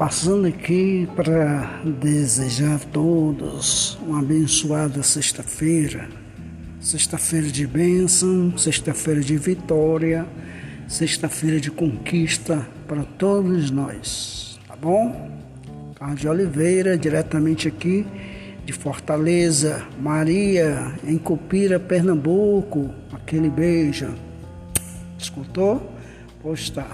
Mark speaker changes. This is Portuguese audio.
Speaker 1: Passando aqui para desejar a todos uma abençoada sexta-feira, sexta-feira de bênção, sexta-feira de vitória, sexta-feira de conquista para todos nós, tá bom? Carlos de Oliveira, diretamente aqui de Fortaleza, Maria, em Cupira, Pernambuco, aquele beijo. Escutou? Pois tá.